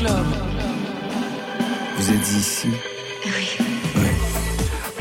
club. Vous êtes ici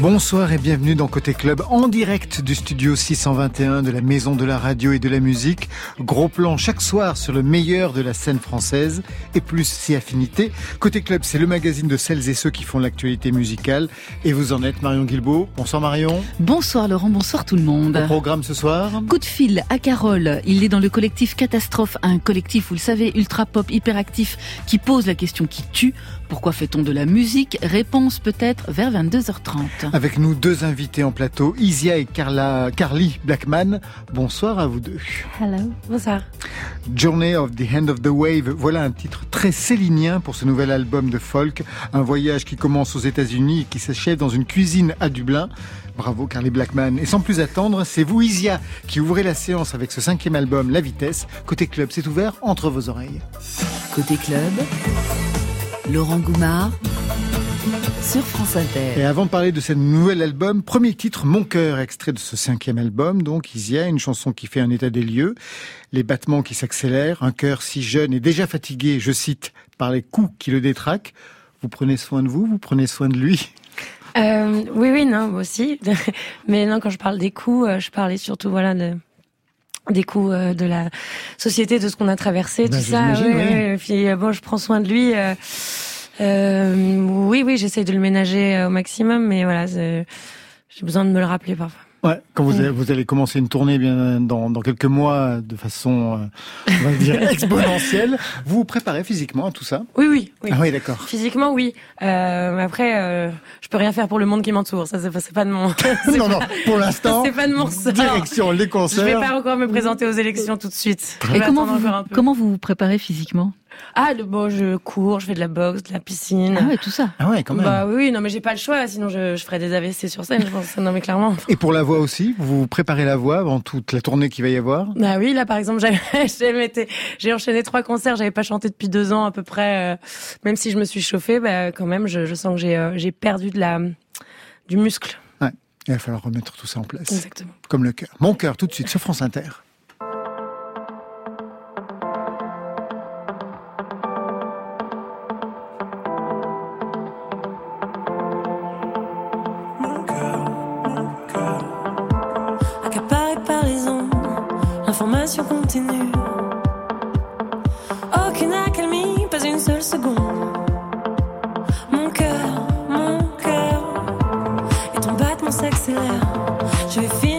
Bonsoir et bienvenue dans Côté Club en direct du studio 621 de la Maison de la Radio et de la Musique. Gros plan chaque soir sur le meilleur de la scène française et plus si affinité. Côté Club, c'est le magazine de celles et ceux qui font l'actualité musicale. Et vous en êtes Marion Guilbeault. Bonsoir Marion. Bonsoir Laurent, bonsoir tout le monde. Au programme ce soir? Coup de fil à Carole. Il est dans le collectif Catastrophe, un collectif, vous le savez, ultra pop, hyperactif, qui pose la question qui tue. Pourquoi fait-on de la musique Réponse peut-être vers 22h30. Avec nous deux invités en plateau, Isia et Carla, Carly Blackman. Bonsoir à vous deux. Hello. Bonsoir. Journey of the Hand of the Wave. Voilà un titre très célinien pour ce nouvel album de folk. Un voyage qui commence aux États-Unis et qui s'achève dans une cuisine à Dublin. Bravo Carly Blackman. Et sans plus attendre, c'est vous Isia qui ouvrez la séance avec ce cinquième album, La Vitesse. Côté club, c'est ouvert entre vos oreilles. Côté club, Laurent Goumard sur France Inter. Et avant de parler de ce nouvel album, premier titre, Mon cœur, extrait de ce cinquième album, donc Isia, une chanson qui fait un état des lieux, les battements qui s'accélèrent, un cœur si jeune et déjà fatigué, je cite, par les coups qui le détraquent. Vous prenez soin de vous, vous prenez soin de lui euh, Oui, oui, non, moi aussi. Mais non, quand je parle des coups, euh, je parlais surtout, voilà, de des coups euh, de la société, de ce qu'on a traversé, Ben, tout ça. Ouais, ouais. Puis euh, bon, je prends soin de lui. euh, euh, oui, oui, j'essaye de le ménager au maximum, mais voilà, j'ai besoin de me le rappeler parfois. Ouais, quand vous, allez, vous allez commencer une tournée bien dans, dans quelques mois de façon, euh, on va dire, exponentielle, vous vous préparez physiquement à tout ça? Oui, oui, oui. Ah oui, d'accord. Physiquement, oui. Euh, mais après, euh, je peux rien faire pour le monde qui m'entoure. Ça, c'est pas, de mon. Non, non, pour l'instant, C'est pas de mon ressort. direction les Je vais concerts. pas encore me présenter aux élections tout de suite. Et comment vous, encore un peu. comment vous vous préparez physiquement? Ah, le, bon, je cours, je fais de la boxe, de la piscine. Ah ouais, tout ça. Ah ouais, quand même. Bah oui, non, mais j'ai pas le choix, sinon je, je ferais des AVC sur scène, je pense. Non, mais clairement. Et pour la voix aussi, vous préparez la voix avant toute la tournée qu'il va y avoir? Bah oui, là par exemple, j'ai enchaîné trois concerts, j'avais pas chanté depuis deux ans à peu près. euh, même si je me suis chauffée, bah quand même, je, je sens que j'ai, euh, perdu de la, du muscle. Ouais, il va falloir remettre tout ça en place. Exactement. Comme le cœur. Mon cœur, tout de suite, sur France Inter. Continue. Aucune accalmie, pas une seule seconde. Mon cœur, mon cœur, et ton battement s'accélère. Je vais finir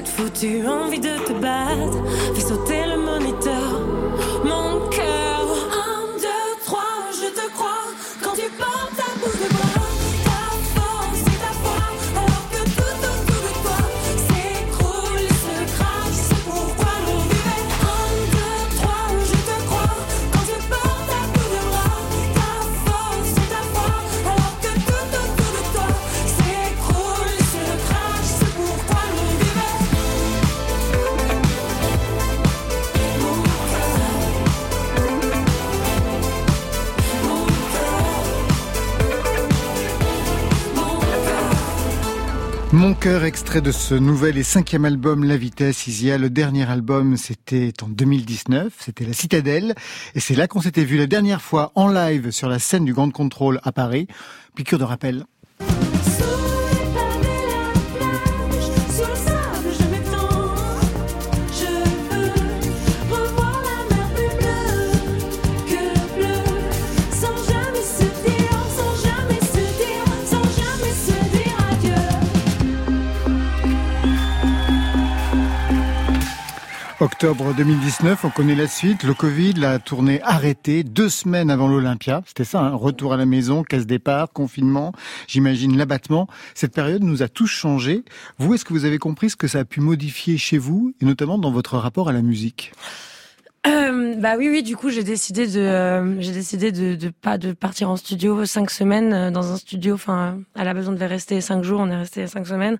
cette foutue envie de te battre. Fais sauter le moniteur, cœur. Extrait de ce nouvel et cinquième album La Vitesse, Isia. Le dernier album, c'était en 2019, c'était La Citadelle. Et c'est là qu'on s'était vu la dernière fois en live sur la scène du Grand Contrôle à Paris. Piqûre de rappel. Octobre 2019, on connaît la suite. Le Covid, la tournée arrêtée deux semaines avant l'Olympia. C'était ça, hein, retour à la maison, casse départ, confinement, j'imagine l'abattement. Cette période nous a tous changé. Vous, est-ce que vous avez compris ce que ça a pu modifier chez vous, et notamment dans votre rapport à la musique? Euh, bah oui, oui. Du coup, j'ai décidé de, euh, j'ai décidé de, de pas de partir en studio cinq semaines euh, dans un studio. Enfin, à la base, on devait rester cinq jours. On est resté cinq semaines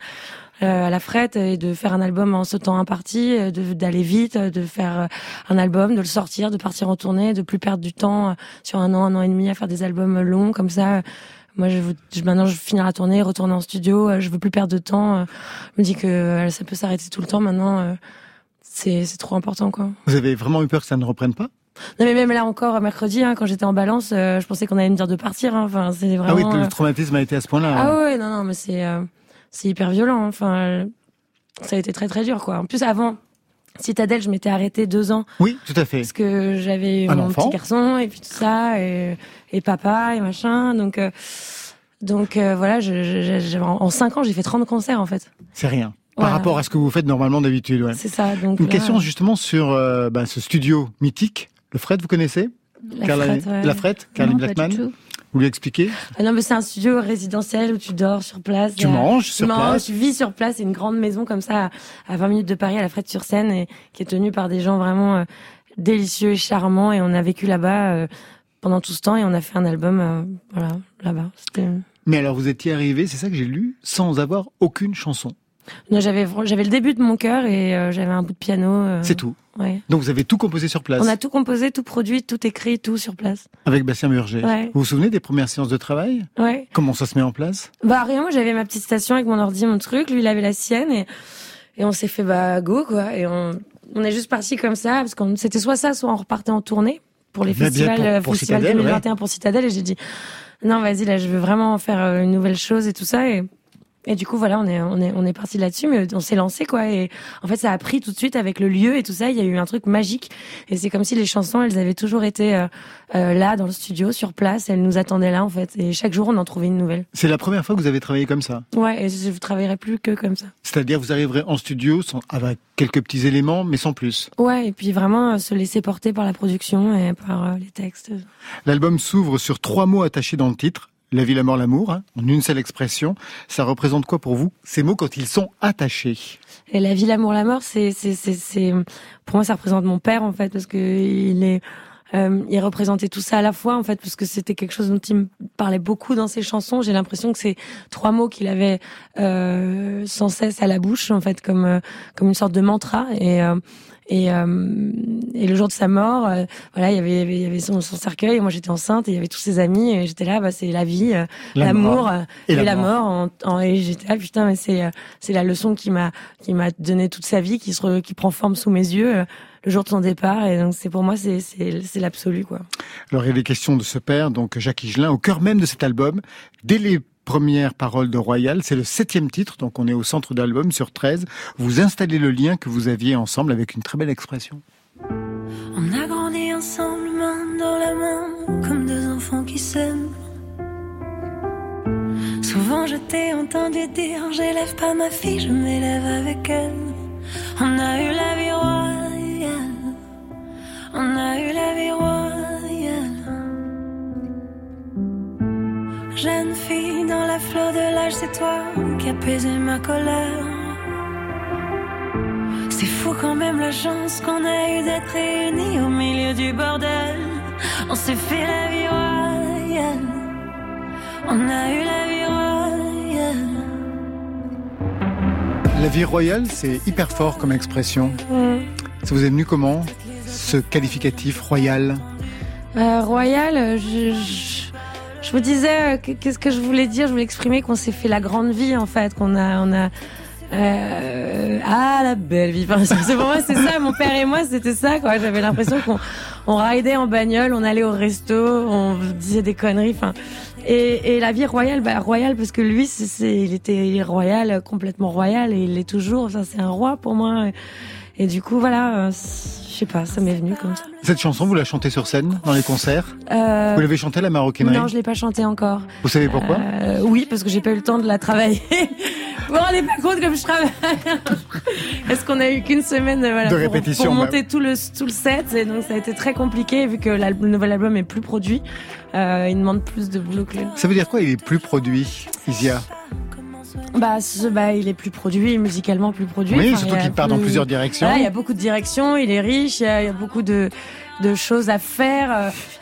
euh, à la frette et de faire un album en sautant un parti, euh, de d'aller vite, euh, de faire euh, un album, de le sortir, de partir en tournée, de plus perdre du temps sur un an, un an et demi à faire des albums longs comme ça. Moi, je, veux- maintenant, je finis la tournée, retourner en studio. Je veux plus perdre de temps. Je me dis que ça peut s'arrêter tout le temps. Maintenant, c'est c'est trop important, quoi. Vous avez vraiment eu peur que ça ne reprenne pas? Non mais même là encore mercredi hein, quand j'étais en balance, euh, je pensais qu'on allait me dire de partir. hein. Enfin c'est vraiment. Ah oui, euh, le traumatisme a été à ce point-là. Ah hein. ouais non non mais c'est euh, c'est hyper violent. hein. Enfin euh, ça a été très très dur quoi. En plus avant Citadelle je m'étais arrêtée deux ans Oui, tout à fait. parce que j'avais mon enfant. petit garçon et puis tout ça et, et papa et machin donc. euh, donc euh, voilà, je, je- en cinq ans, j'ai fait 30 concerts en fait. C'est rien. Par rapport à ce que vous faites normalement d'habitude, ouais. C'est ça. Donc Une là, question justement sur euh, bah, ce studio mythique, le Fred, vous connaissez? La Carla- frette, ouais. La Non, pas Blackman. Vous lui expliquez? Ah non, mais c'est un studio résidentiel où tu dors sur place. Tu manges sur tu manges, place tu vis sur place. C'est une grande maison comme ça, à à 20 minutes de Paris, à la Frette-sur-Seine, et qui est tenue par des gens vraiment euh, délicieux et charmants. Et on a vécu là-bas euh, pendant tout ce temps, et on a fait un album, euh, voilà, là-bas. Mais alors vous étiez arrivé, c'est ça que j'ai lu, sans avoir aucune chanson. Non, j'avais j'avais le début de mon cœur et euh, j'avais un bout de piano. euh, C'est tout. Ouais. Donc vous avez tout composé sur place On a tout composé, tout produit, tout écrit, tout sur place. avec Bastien Murger. Ouais. Vous vous souvenez des premières séances de travail? Ouais. Comment ça se met en place? Bah rien, moi j'avais ma petite station avec mon ordi, mon truc, lui il avait la sienne et et on s'est fait bah go quoi et on on est juste parti comme ça parce qu'on c'était soit ça soit on repartait en tournée pour les Bah, bien, festivals pour- euh, pour festival Citadel, 2021 pour Citadel et j'ai dit non vas-y là je veux vraiment faire une nouvelle chose et tout ça et et du coup voilà on est on est on est parti là-dessus mais on s'est lancé quoi et en fait ça a pris tout de suite avec le lieu et tout ça il y a eu un truc magique et c'est comme si les chansons elles avaient toujours été euh, euh, là dans le studio sur place elles nous attendaient là en fait et chaque jour on en trouvait une nouvelle C'est la première fois que vous avez travaillé comme ça? Ouais, et je travaillerai plus que comme ça. C'est-à-dire vous arriverez en studio sans, avec quelques petits éléments, mais sans plus? Ouais, et puis vraiment euh, se laisser porter par la production et par les textes. L'album s'ouvre sur trois mots attachés dans le titre. La vie, la mort, l'amour, hein, en une seule expression. Ça représente quoi pour vous, ces mots, quand ils sont attachés? Et la vie, l'amour, la mort, c'est, c'est, c'est, pour moi, ça représente mon père en fait, parce que il est, euh, il représentait tout ça à la fois en fait, parce que c'était quelque chose dont il me parlait beaucoup dans ses chansons. J'ai l'impression que c'est trois mots qu'il avait euh, sans cesse à la bouche, en fait, comme euh, comme une sorte de mantra. Et euh, et, euh, et le jour de sa mort, euh, voilà, il y avait, il y avait son, son cercueil. Et moi, j'étais enceinte et il y avait tous ses amis. Et j'étais là, bah, c'est la vie, euh, La l'amour euh, et et, la mort. mort. en, en- et j'étais là, putain, mais c'est euh, c'est la leçon qui m'a qui m'a donné toute sa vie, qui se re- qui prend forme sous mes yeux le jour de son départ. Et donc c'est pour moi, c'est c'est c'est l'absolu, quoi. Alors, il y a des questions de ce père, donc Jacques Higelin, au cœur même de cet album. Dès les premières paroles de Royal, c'est le septième titre, donc on est au centre de l'album sur 13. Vous installez le lien que vous aviez ensemble avec une très belle expression. On a grandi ensemble, main dans la main, comme deux enfants qui s'aiment. Souvent je t'ai entendu dire J'élève pas ma fille, je m'élève avec elle. On a eu la vie royale. On a eu la vie royale. Jeune fille dans la fleur de l'âge, c'est toi qui apaisé ma colère. C'est fou quand même la chance qu'on a eu d'être réunis au milieu du bordel. On s'est fait la vie royale. On a eu la vie royale. La vie royale, c'est hyper fort comme expression. Ça vous est venu comment Ce qualificatif royal? Euh, Royal, je, je, je vous disais, euh, qu'est-ce que je voulais dire? Je voulais exprimer qu'on s'est fait la grande vie en fait, qu'on a, on a. Euh, ah la belle vie. Enfin, c'est- pour moi c'est ça. Mon père et moi c'était ça quoi. J'avais l'impression qu'on on ridait en bagnole, on allait au resto, on disait des conneries. Enfin et, et la vie royale, bah royale parce que lui c'est, il était il est royal, complètement royal et il l'est toujours. Ça c'est un roi pour moi. Et, et du coup voilà, euh, je sais pas, ça m'est venu comme ça. Cette chanson, vous la chantez sur scène, dans les concerts Euh, Vous l'avez chantée à la maroquinerie non, je l'ai pas chanté encore. Vous savez pourquoi Euh, Oui, parce que j'ai pas eu le temps de la travailler. vous vous rendez pas compte comme je travaille Est-ce qu'on a eu qu'une semaine euh, voilà, De pour- répétition, pour, bah. monter tout le tout le set et donc ça a été très compliqué vu que le nouvel album est plus produit. Euh, il demande plus de boulot que Ça veut dire quoi Il est plus produit, Isia? Bah, ce, bah, il est plus produit, musicalement plus produit. Oui, Enfin, surtout qu'il part dans plus- plusieurs directions. Voilà, il y a beaucoup de directions, il est riche, il y a, il y a beaucoup de, de choses à faire.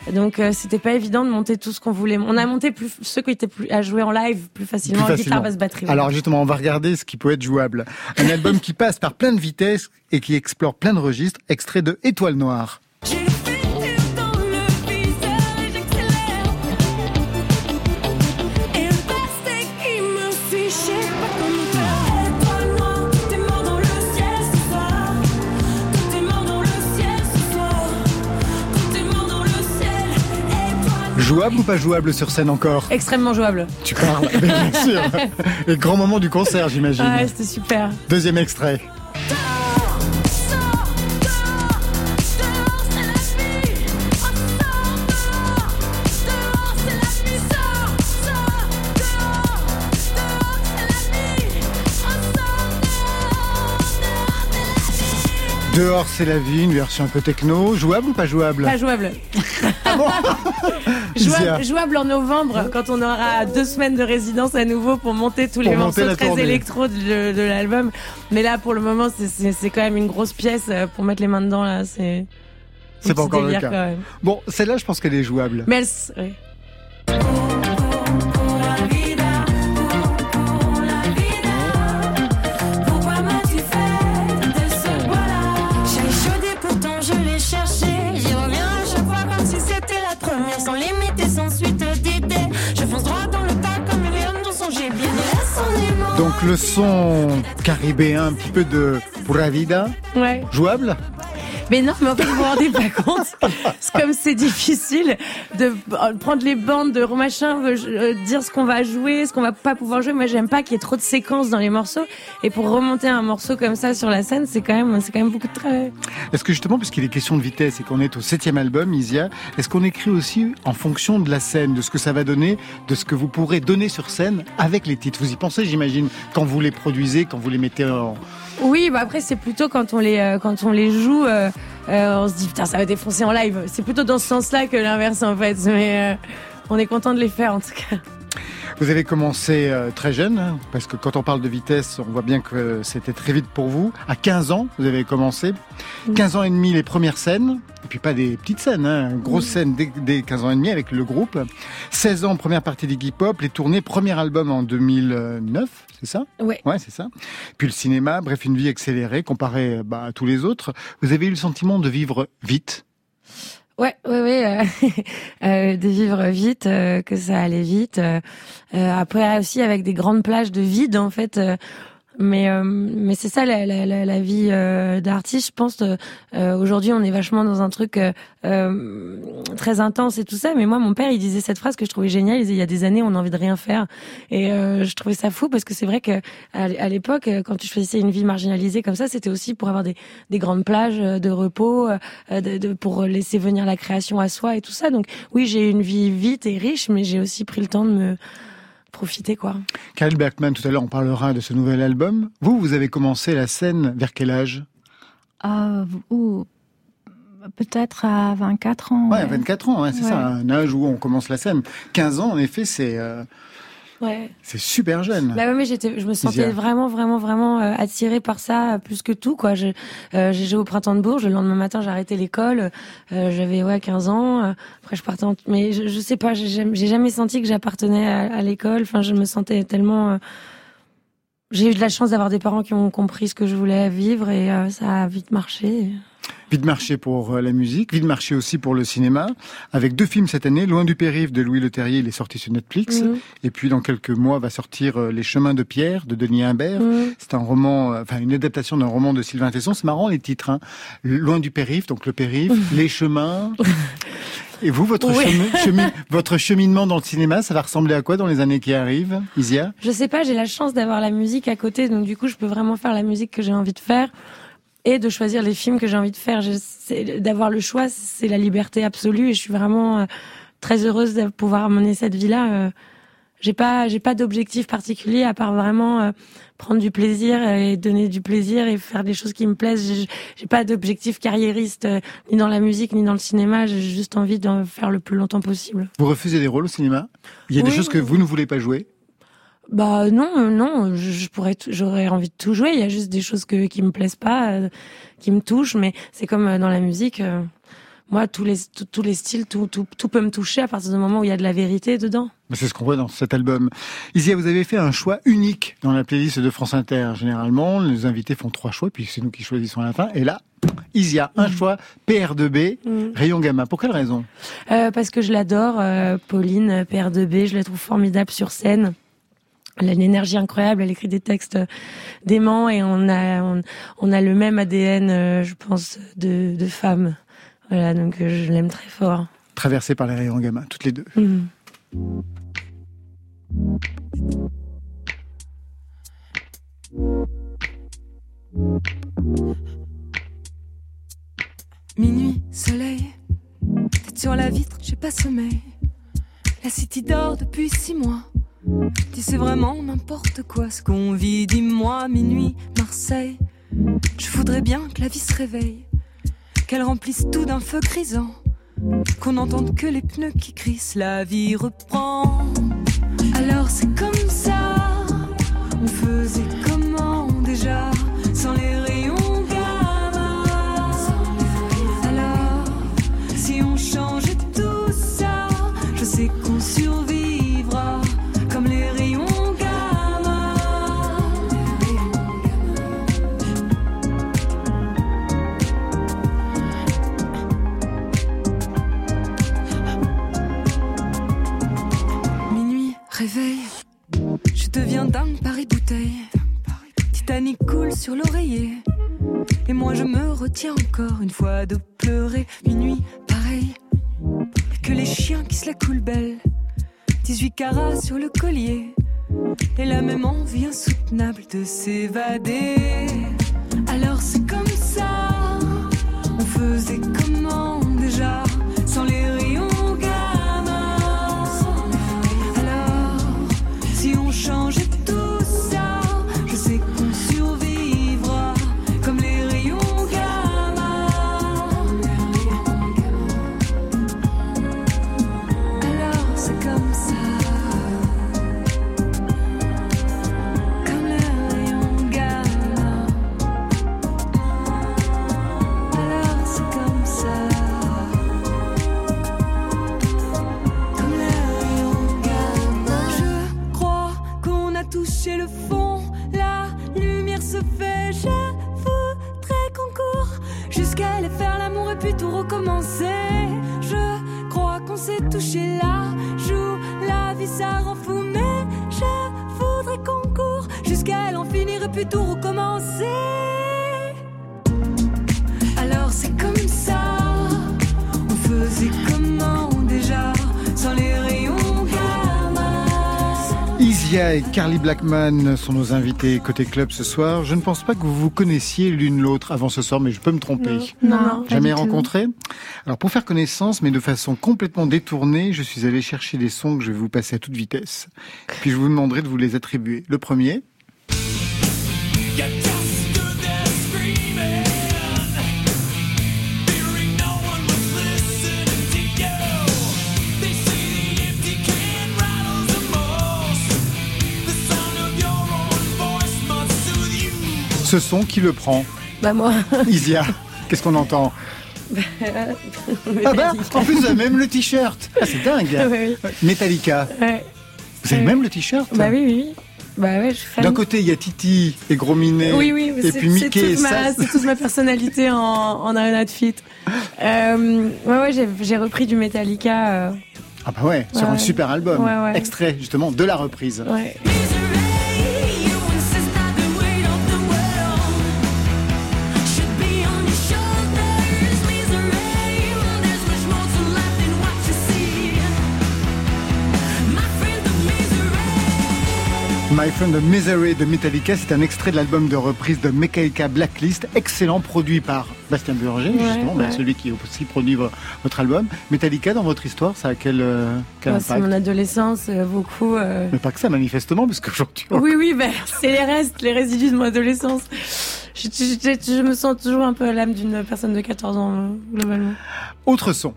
euh, Donc euh, c'était pas évident de monter tout ce qu'on voulait. On a monté plus ceux qui étaient plus à jouer en live plus facilement, Plus guitare, facilement. basse, batterie. voilà. Alors justement, on va regarder ce qui peut être jouable. Un album qui passe par plein de vitesses et qui explore plein de registres, extrait de Étoile Noire. Jouable ou pas jouable sur scène encore Extrêmement jouable. Tu parles, bien sûr. Et grand moment du concert, j'imagine. Ouais, c'était super. Deuxième extrait. Dehors, c'est la vie, une version un peu techno. Jouable ou pas jouable Pas jouable. Isia. jouable. Jouable en novembre, quand on aura deux semaines de résidence à nouveau pour monter tous les Pour morceaux très tournée. électro de, de l'album. Mais là, pour le moment, c'est- quand même une grosse pièce euh, pour mettre les mains dedans. là. C'est C'est pas encore le cas. Bon, celle-là, je pense qu'elle est jouable. Mais elle, s- Donc le son caribéen, un petit peu de Pura Vida, Ouais. jouable Mais non, mais en fait, vous vous rendez pas compte. C'est comme c'est difficile de prendre les bandes, de machin, euh, euh, dire ce qu'on va jouer, ce qu'on va pas pouvoir jouer. Moi, j'aime pas qu'il y ait trop de séquences dans les morceaux. Et pour remonter un morceau comme ça sur la scène, c'est quand même, c'est quand même beaucoup de travail. Est-ce que justement, puisqu'il est question de vitesse et qu'on est au septième album, Isia, est-ce qu'on écrit aussi en fonction de la scène, de ce que ça va donner, de ce que vous pourrez donner sur scène avec les titres? Vous y pensez, j'imagine, quand vous les produisez, quand vous les mettez en... Oui, bah après c'est plutôt quand on les euh, quand on les joue, euh, euh, on se dit putain ça va défoncer en live. C'est plutôt dans ce sens-là que l'inverse en fait. Mais euh, on est content de les faire en tout cas. Vous avez commencé euh, très jeune, hein, parce que quand on parle de vitesse, on voit bien que c'était très vite pour vous. À 15 ans, vous avez commencé. 15 ans et demi, les premières scènes. Et puis pas des petites scènes, hein, grosse scène dès, dès 15 ans et demi avec le groupe. 16 ans, première partie des Hip Hop, les tournées, premier album en 2009, c'est ça? Ouais. Ouais, c'est ça. Puis le cinéma, bref, une vie accélérée comparée bah, à tous les autres. Vous avez eu le sentiment de vivre vite? Ouais, ouais, ouais, euh, euh, de vivre vite, euh, que ça allait vite. euh, euh, après aussi avec des grandes plages de vide en fait. Mais euh, mais c'est ça la, la, la, la vie euh, d'artiste. Je pense euh, euh, aujourd'hui on est vachement dans un truc euh, euh, très intense et tout ça. Mais moi mon père il disait cette phrase que je trouvais géniale. Il disait il y a des années on a envie de rien faire et je trouvais ça fou parce que c'est vrai que à l'époque quand tu choisissais une vie marginalisée comme ça c'était aussi pour avoir des des grandes plages de repos, de, de- pour laisser venir la création à soi et tout ça. Donc oui, j'ai eu une vie vite et riche, mais j'ai aussi pris le temps de me profiter quoi. Kyle Bergman, tout à l'heure on parlera de ce nouvel album. Vous, vous avez commencé la scène vers quel âge? Ah, ou peut-être à 24 ans. Ouais, 24 ans, ouais, c'est Ouais. ça, un âge où on commence la scène. 15 ans, en effet, c'est euh, Ouais. c'est super jeune. Bah ouais, mais j'étais, je me sentais Isia. vraiment, vraiment, vraiment euh, attirée par ça euh, plus que tout, quoi. Euh, J'ai joué au printemps de Bourges. Le lendemain matin, j'ai arrêté l'école. Euh, J'avais ouais 15 ans. Euh, Après, je partais. En... Mais je, je sais pas. J'ai jamais, senti que j'appartenais à, à l'école. Enfin, je me sentais tellement. euh, J'ai eu de la chance d'avoir des parents qui ont compris ce que je voulais vivre et euh, ça a vite marché. Vite marché pour euh, la musique, vite marché aussi pour le cinéma, avec deux films cette année. Loin du périph' de Louis Leterrier, il est sorti sur Netflix. Mhm. Et puis dans quelques mois va sortir euh, Les Chemins de Pierre de Denis Imbert. Mhm. C'est un roman, euh, enfin une adaptation d'un roman de Sylvain Tesson. C'est marrant les titres. Hein. Loin du périph', donc le périph', les chemins. Et vous, votre, Oui. votre cheminement dans le cinéma, ça va ressembler à quoi dans les années qui arrivent, Isia? Je sais pas, j'ai la chance d'avoir la musique à côté, donc du coup, je peux vraiment faire la musique que j'ai envie de faire et de choisir les films que j'ai envie de faire. D'avoir le choix, c'est la liberté absolue et je suis vraiment euh, très heureuse de pouvoir mener cette vie-là. euh. J'ai pas, j'ai pas d'objectif particulier à part vraiment euh, prendre du plaisir et donner du plaisir et faire des choses qui me plaisent. J'ai- pas d'objectif carriériste ni dans la musique ni dans le cinéma. J'ai juste envie d'en faire le plus longtemps possible. Vous refusez des rôles au cinéma? Il y a des choses que vous ne voulez pas jouer? Bah non, euh, non, je, pourrais, j'aurais envie de tout jouer. Il y a juste des choses que qui me plaisent pas, euh, qui me touchent. Mais c'est comme euh, dans la musique. euh, moi, tous les tous, tous les styles, tout, tout tout peut me toucher à partir du moment où il y a de la vérité dedans. C'est ce qu'on voit dans cet album. Isia, vous avez fait un choix unique dans la playlist de France Inter. Généralement, les invités font trois choix, puis c'est nous qui choisissons à la fin. Et là, Isia, un choix PR2B, rayon gamma. Pour quelle raison? Euh, parce que je l'adore, euh, Pauline, euh, père de B, je la trouve formidable sur scène. Elle a une énergie incroyable, elle écrit des textes euh, déments et on a on, on a le même ADN, euh, je pense, de, de femme. Voilà, donc euh, je l'aime très fort. Traversé par les rayons gamma, toutes les deux. Mhm. Minuit, soleil, tête sur la vitre, j'ai pas sommeil. La city dort depuis six mois. Dis c'est vraiment n'importe quoi ce qu'on vit, dis-moi, minuit, Marseille. Je voudrais bien que la vie se réveille, qu'elle remplisse tout d'un feu grisant, qu'on n'entende que les pneus qui crissent, la vie reprend. Alors c'est comme ça, on faisait bouteille. Titanic coule sur l'oreiller. Et moi je me retiens encore une fois de pleurer. Minuit, pareil. Que les chiens qui se la coulent belle. 18 carats sur le collier. Et la même envie insoutenable de s'évader. Alors c'est comme ça. On faisait comment Carly Blackman sont nos invités côté club ce soir. Je ne pense pas que vous vous connaissiez l'une l'autre avant ce soir, mais je peux me tromper. Non, Jamais tout. rencontré Alors pour faire connaissance, mais de façon complètement détournée, je suis allé chercher des sons que je vais vous passer à toute vitesse. Puis je vous demanderai de vous les attribuer. Le premier, ce son qui le prend Bah moi. Isia, qu'est-ce qu'on entend Ah bah, en plus vous avez même le t-shirt Ah c'est dingue ouais, Metallica, ouais. vous avez Ouais. même le t-shirt Bah oui, oui, oui. Bah ouais. D'un côté, il y a Titi et Gros Minet. Oui, oui, et puis Mickey. C'est toute, ça, ma- c'est toute ma personnalité en, en Arena de Fit. Euh, ouais, ouais, j'ai- repris du Metallica. euh, Ah bah ouais, sur un super album. Ouais, ouais. Extrait justement de la reprise. ouais. My Friend of Misery de Metallica, c'est un extrait de l'album de reprise de Metallica Blacklist, excellent produit par Bastien Burger, Ouais, justement, ouais. celui qui aussi produit vo- votre album. Metallica, dans votre histoire, ça a quel, euh, quel Ouais, c'est impact mon adolescence, euh, beaucoup. euh. Mais pas que ça, manifestement, parce qu'aujourd'hui, on- Oui, oui, ben, c'est les restes, les résidus de mon adolescence. Je, je- je- je me sens toujours un peu à l'âme d'une personne de 14 ans, globalement. autre son.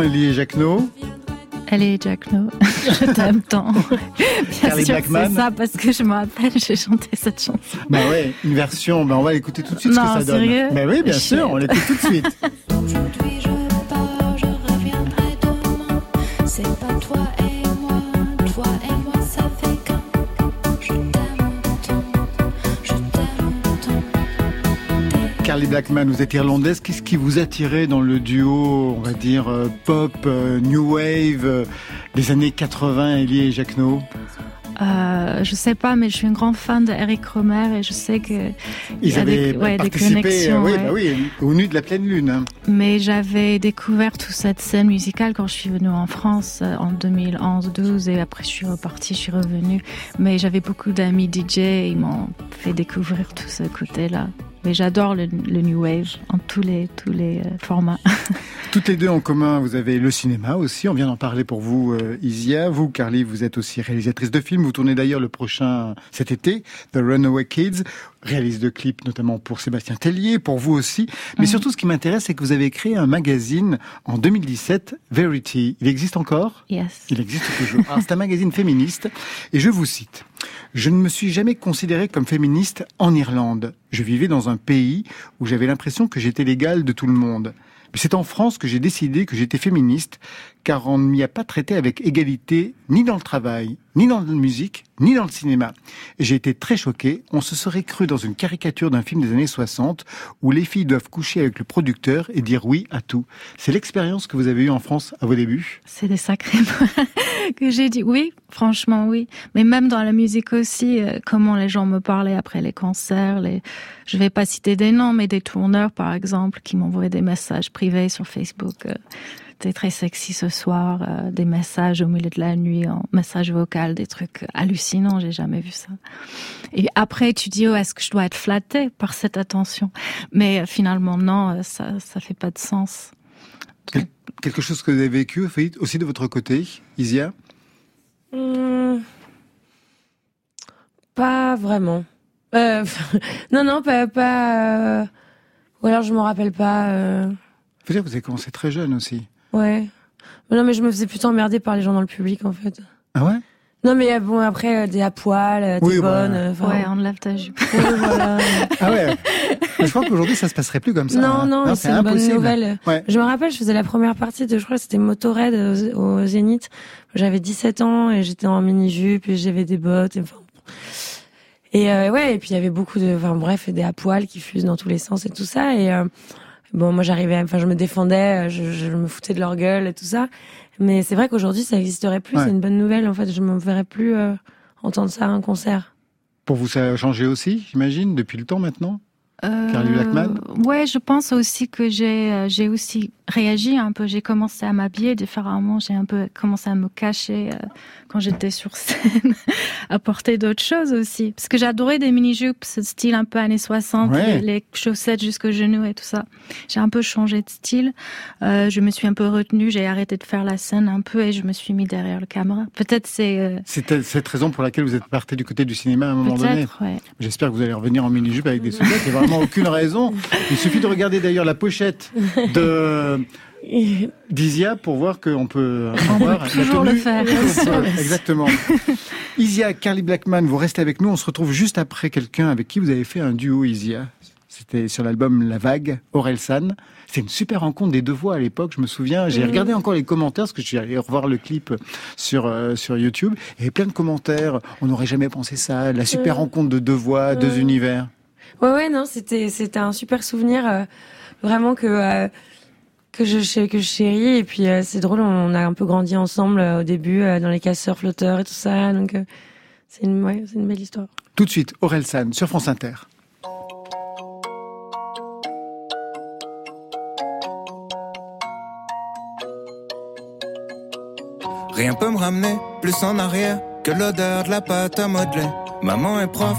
Elie et Jacquenot Elle est Jack No. je t'aime tant. Bien Carly sûr, c'est ça parce que je me rappelle, j'ai chanté cette chanson. Bah ouais, une version, bah on va l'écouter tout de suite ce Non, que ça donne. sérieux Bah oui, bien Je- sûr, on l'écoute tout de suite. Aujourd'hui je pars, je reviendrai demain. C'est pas toi Carly Blackman, vous êtes irlandaise. Qu'est-ce qui vous attirait dans le duo, on va dire, euh, pop, euh, new wave euh, des années 80, Elie et Jacquenot Euh, je sais pas, mais je suis une grande fan d'Eric Romer et je sais que il Ils y a avaient des, ouais, des participé, connexions. oui, ouais. bah oui, au nu de la pleine lune. hein. Mais j'avais découvert toute cette scène musicale quand je suis venue en France en 2011-12 et après je suis repartie, je suis revenue. Mais j'avais beaucoup d'amis DJ et ils m'ont fait découvrir tout ce côté-là. Mais j'adore le, le new wave en tous les tous les euh, formats. Toutes les deux en commun, vous avez le cinéma aussi. On vient d'en parler pour vous, euh, Isia. Vous, Carly, vous êtes aussi réalisatrice de films. Vous tournez d'ailleurs le prochain cet été, The Runaway Kids, réalise de clips notamment pour Sébastien Tellier, pour vous aussi. Mais Mhm. surtout, ce qui m'intéresse, c'est que vous avez créé un magazine en 2017, Verity. Il existe encore? Yes. Il existe toujours. Alors, c'est un magazine féministe et je vous cite. Je ne me suis jamais considérée comme féministe en Irlande. Je vivais dans un pays où j'avais l'impression que j'étais l'égale de tout le monde. Mais c'est en France que j'ai décidé que j'étais féministe, car on ne m'y a pas traité avec égalité ni dans le travail, ni dans la musique, ni dans le cinéma. J'ai été très choqué. On se serait cru dans une caricature d'un film des années 60 où les filles doivent coucher avec le producteur et dire oui à tout. C'est l'expérience que vous avez eue en France à vos débuts? C'est des sacrés mots que j'ai dit. Oui, franchement, oui. Mais même dans la musique aussi, euh, comment les gens me parlaient après les concerts. Les... Je vais pas citer des noms, mais des tourneurs, par exemple, qui m'envoyaient des messages privés sur Facebook. T'es très sexy ce soir, euh, des messages au milieu de la nuit, en message vocal, des trucs hallucinants, j'ai jamais vu ça. Et après, tu dis, oh, est-ce que je dois être flattée par cette attention? Mais euh, finalement, non, euh, ça, ça fait pas de sens. Quelque chose que vous avez vécu aussi de votre côté, Isia? Hum, Pas vraiment. Euh, non, non, pas. pas euh, Ou alors je me rappelle pas. euh, vous avez commencé très jeune aussi. Ouais. Mais non, mais je me faisais plutôt emmerder par les gens dans le public, en fait. Ah ouais? Non, mais euh, bon, après, euh, des à poil, euh, t'es Oui, bah, bonne. euh, enfin, Ouais, enlève ta jupe. ouais, voilà. Ah ouais Mais Je crois qu'aujourd'hui ça se passerait plus comme ça. non, non, c'est une bonne nouvelle. Ouais. Je me rappelle, je faisais la première partie de, je crois que c'était Motorhead au, au Zénith. J'avais 17 ans et j'étais en mini-jupe et j'avais des bottes. Et, enfin, et euh, ouais, et puis il y avait beaucoup de, enfin bref, des à poil qui fusent dans tous les sens et tout ça. Et euh, bon, moi j'arrivais, enfin je me défendais, je, je me foutais de leur gueule et tout ça. Mais c'est vrai qu'aujourd'hui ça n'existerait plus. Ouais. C'est une bonne nouvelle en fait. Je me verrais plus euh, entendre ça à un concert. Pour vous, ça a changé aussi, j'imagine, depuis le temps maintenant? Carly Blackman Ouais, je pense aussi que j'ai j'ai aussi réagi un peu. J'ai commencé à m'habiller différemment. J'ai un peu commencé à me cacher quand j'étais sur scène, à porter d'autres choses aussi. Parce que j'adorais des mini-jupes, ce style un peu années 60, les, chaussettes jusqu'au genou et tout ça. J'ai un peu changé de style. Euh, je me suis un peu retenue, j'ai arrêté de faire la scène un peu et je me suis mis derrière le caméra. Peut-être c'est... Euh... C'est cette raison pour laquelle vous êtes parti du côté du cinéma à un moment donné. Ouais. J'espère que vous allez revenir en mini-jupe avec des souvenirs. Vraiment aucune raison. Il suffit de regarder d'ailleurs la pochette de d'Isia pour voir qu'on peut avoir toujours le faire. Exactement. Isia, Carly Blackman, vous restez avec nous. On se retrouve juste après quelqu'un avec qui vous avez fait un duo, Isia. C'était sur l'album La Vague, Aurel San. C'est une super rencontre des deux voix à l'époque, je me souviens. J'ai regardé encore les commentaires parce que je suis allé revoir le clip sur euh, sur YouTube. Il y avait plein de commentaires. On n'aurait jamais pensé ça. La super rencontre de deux voix, deux univers. Ouais, ouais, non, c'était c'était un super souvenir. Euh, vraiment que euh, que je que je chéris et puis euh, c'est drôle on a un peu grandi ensemble euh, au début euh, dans les casseurs flotteurs et tout ça donc c'est une ouais, c'est une belle histoire. Tout de suite Aurel San sur France Inter. Rien peut me ramener plus en arrière que l'odeur de la pâte à modeler. Maman est prof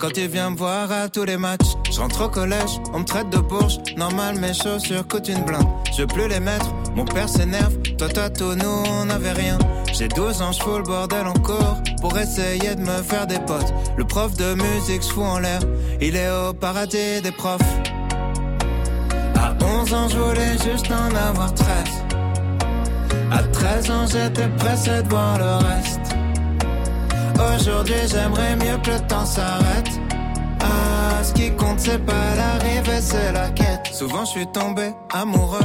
Quand il vient me voir à tous les matchs, je rentre au collège, on me traite de bourge. Normal, mes chaussures coûtent une blinde. Je veux plus les mettre, mon père s'énerve. Toi, toi, tout, nous, on n'avait rien. J'ai 12 ans, je fous le bordel encore pour essayer de me faire des potes. Le prof de musique fout en l'air, il est au paradis des profs. À 11 ans, je voulais juste en avoir 13. À 13 ans, j'étais pressé de voir le reste. Aujourd'hui, j'aimerais mieux que le temps s'arrête. Ah, ce qui compte, c'est pas l'arrivée, c'est la quête. Souvent, je suis tombé amoureux,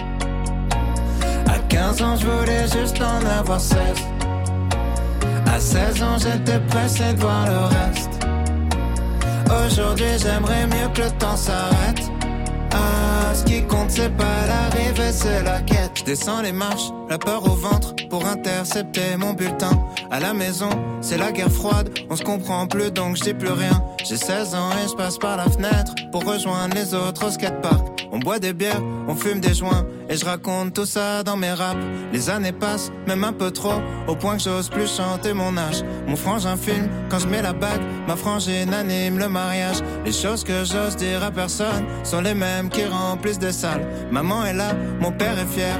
À 15 ans, je voulais juste en avoir 16. À 16 ans, j'étais pressé de voir le reste. Aujourd'hui, j'aimerais mieux que le temps s'arrête. Ah, ce qui compte, c'est pas l'arrivée, c'est la quête. Je descends les marches, la peur au ventre, pour intercepter mon bulletin. À la maison, c'est la guerre froide, on se comprend plus donc je dis plus rien. J'ai 16 ans et je passe par la fenêtre pour rejoindre les autres au skatepark. On boit des bières, on fume des joints et je raconte tout ça dans mes raps. Les années passent, même un peu trop, au point que j'ose plus chanter mon âge. Mon frangin filme quand je mets la bague, ma frangine anime le mariage. Les choses que j'ose dire à personne sont les mêmes qui remplissent des salles. Maman est là, mon père est fier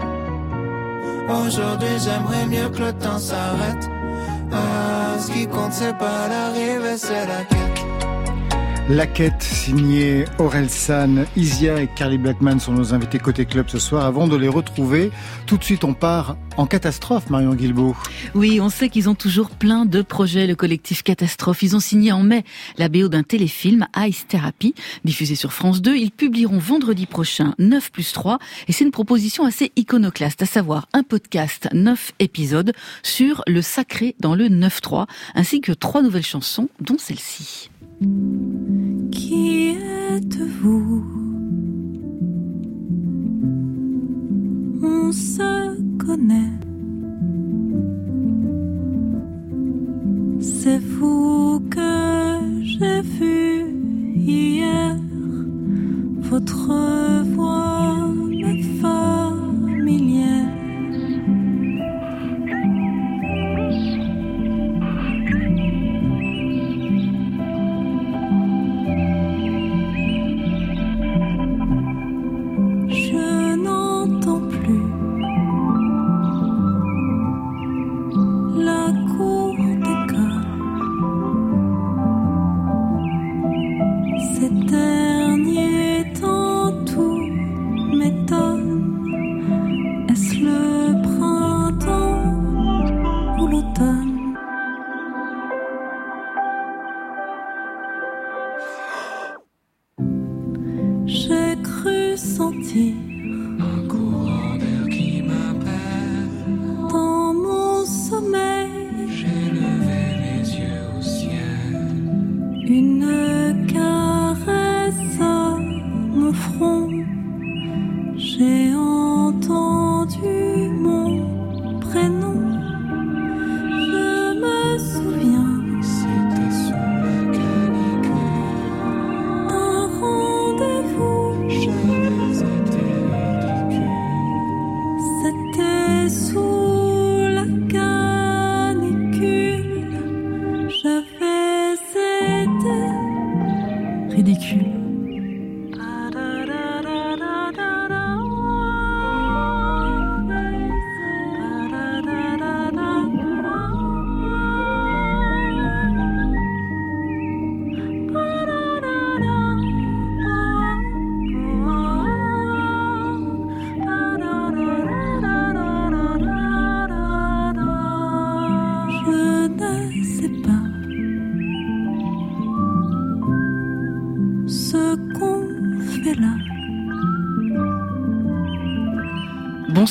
Aujourd'hui, j'aimerais mieux que le temps s'arrête. Ah, ce qui compte, c'est pas l'arrivée, c'est la quête. La quête signée Aurel San, Isia et Carly Blackman sont nos invités côté club ce soir. Avant de les retrouver, tout de suite on part en catastrophe, Marion Guilbault. Oui, on sait qu'ils ont toujours plein de projets, le collectif Catastrophe. Ils ont signé en mai la BO d'un téléfilm, Ice Therapy, diffusé sur France 2. Ils publieront vendredi prochain 9 plus 3 et c'est une proposition assez iconoclaste, à savoir un podcast 9 épisodes sur le sacré dans le 9-3, ainsi que trois nouvelles chansons, dont celle-ci. Qui êtes-vous? On se connaît. C'est vous que j'ai vu hier. Votre voix m'est familière.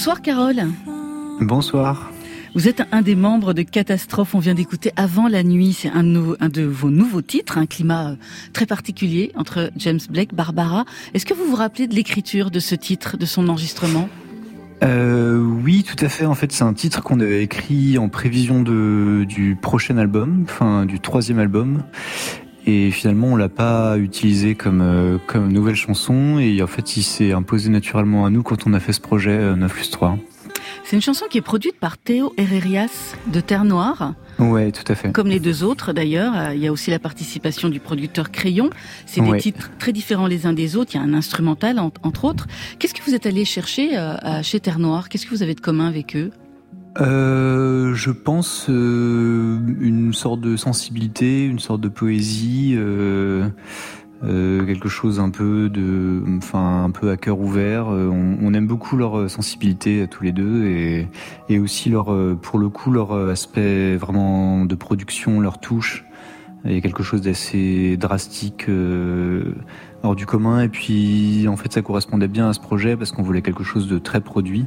Bonsoir Carole. Bonsoir. Vous êtes un des membres de Catastrophe. On vient d'écouter Avant la nuit. C'est un, de nos- un de vos nouveaux titres, un climat euh, très particulier entre James Blake, Barbara. Est-ce que vous vous rappelez de l'écriture de ce titre, de son enregistrement? Euh, oui, tout à fait. En fait, c'est un titre qu'on avait écrit en prévision de, du prochain album, enfin du troisième album. Et finalement, on l'a pas utilisé comme euh, comme nouvelle chanson. Et en fait, il s'est imposé naturellement à nous quand on a fait ce projet euh, 9 plus 3. C'est une chanson qui est produite par Théo Herrerias de Terre Noire, Ouais, tout à fait. comme les deux autres d'ailleurs. Euh, Il y a aussi la participation du producteur Crayon. C'est des Ouais. titres très différents les uns des autres. Il y a un instrumental en- entre autres. Qu'est-ce que vous êtes allé chercher euh, chez Terre Noire? Qu'est-ce que vous avez de commun avec eux? Euh, je pense euh, une sorte de sensibilité, une sorte de poésie, euh, euh, quelque chose un peu de, enfin un peu à cœur ouvert. Euh, on, aime beaucoup leur sensibilité à tous les deux et, et aussi leur, pour le coup, leur aspect vraiment de production, leur touche. Il y a quelque chose d'assez drastique, euh, hors du commun. Et puis, en fait, ça correspondait bien à ce projet parce qu'on voulait quelque chose de très produit.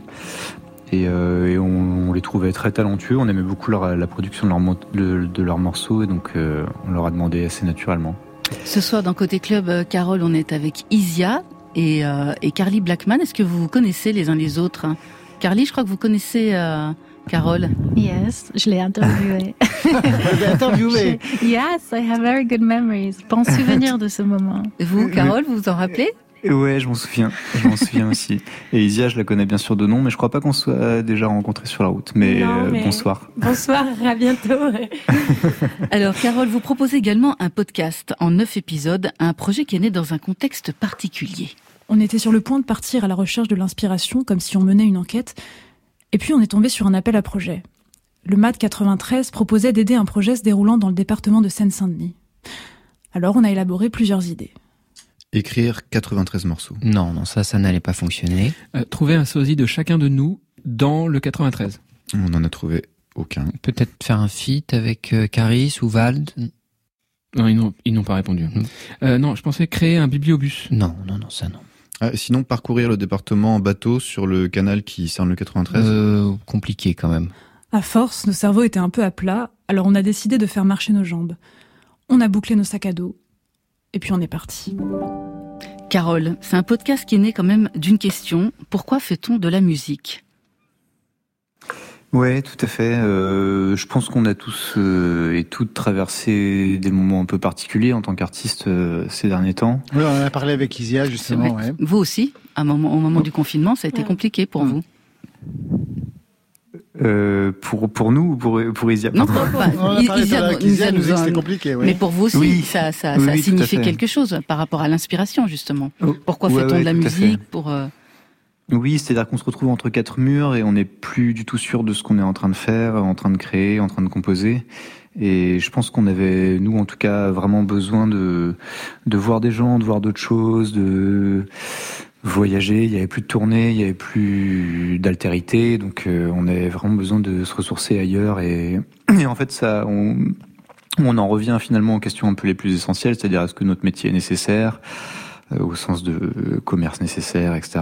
Et, euh, et on, on les trouvait très talentueux. On aimait beaucoup leur- la production de, leur, mo- de, de leurs morceaux et donc euh, on leur a demandé assez naturellement. Ce soir, dans Côté Club, euh, Carole, on est avec Isia et, euh, et Carly Blackman. Est-ce que vous vous connaissez les uns les autres hein? Carly, je crois que vous connaissez euh, Carole. Yes, je l'ai interviewé. Vous l'avez interviewé. yes, I have very good memories. Bon souvenir de ce moment. Et Vous, Carole, vous vous en rappelez? Ouais, je m'en souviens. Je m'en souviens aussi. Et Isia, je la connais bien sûr de nom, mais je crois pas qu'on soit déjà rencontrés sur la route. Mais, Non, euh, mais- bonsoir. Bonsoir, à bientôt. Alors, Carole, vous proposez également un podcast en neuf épisodes, un projet qui est né dans un contexte particulier. On était sur le point de partir à la recherche de l'inspiration, comme si on menait une enquête. Et puis on est tombé sur un appel à projet. Le MAD 93 proposait d'aider un projet se déroulant dans le département de Seine-Saint-Denis. Alors on a élaboré plusieurs idées. Écrire 93 morceaux. Non, non, ça, ça n'allait pas fonctionner. Euh, trouver un sosie de chacun de nous dans le 93. On n'en a trouvé aucun. Peut-être faire un feat avec euh, Caris ou Vald? Non, ils n'ont, ils n'ont pas répondu. Euh, non, je pensais créer un bibliobus. Non, non, non, ça non. Ah, sinon, parcourir le département en bateau sur le canal qui cerne le 93 Euh, compliqué quand même. À force, nos cerveaux étaient un peu à plat, alors on a décidé de faire marcher nos jambes. On a bouclé nos sacs à dos, et puis on est parti. Carole, c'est un podcast qui est né quand même d'une question. Pourquoi fait-on de la musique? Ouais, tout à fait. Euh, je pense qu'on a tous euh, et toutes traversé des moments un peu particuliers en tant qu'artiste euh, ces derniers temps. Oui, on en a parlé avec Isia justement. Ouais. Vous aussi, à un moment, au moment du confinement, ça a été Ouais. compliqué pour vous? Euh, pour pour nous ou pour pour Isia Non, a avec Isia, nous c'était compliqué. ouais. Mais pour vous aussi, Oui. ça, ça, Oui, ça a oui, fait. quelque chose par rapport à l'inspiration, justement. Oh, Pourquoi ouais, fait-on ouais, de la musique pour euh, Oui, c'est-à-dire qu'on se retrouve entre quatre murs et on n'est plus du tout sûr de ce qu'on est en train de faire, en train de créer, en train de composer. Et je pense qu'on avait, nous en tout cas, vraiment besoin de de voir des gens, de voir d'autres choses, de voyager. Il y avait plus de tournée, il y avait plus d'altérité, donc euh, on avait vraiment besoin de se ressourcer ailleurs. Et, en fait, ça, on, en revient finalement aux questions un peu les plus essentielles, c'est-à-dire est-ce que notre métier est nécessaire euh, au sens de euh, commerce nécessaire, etc.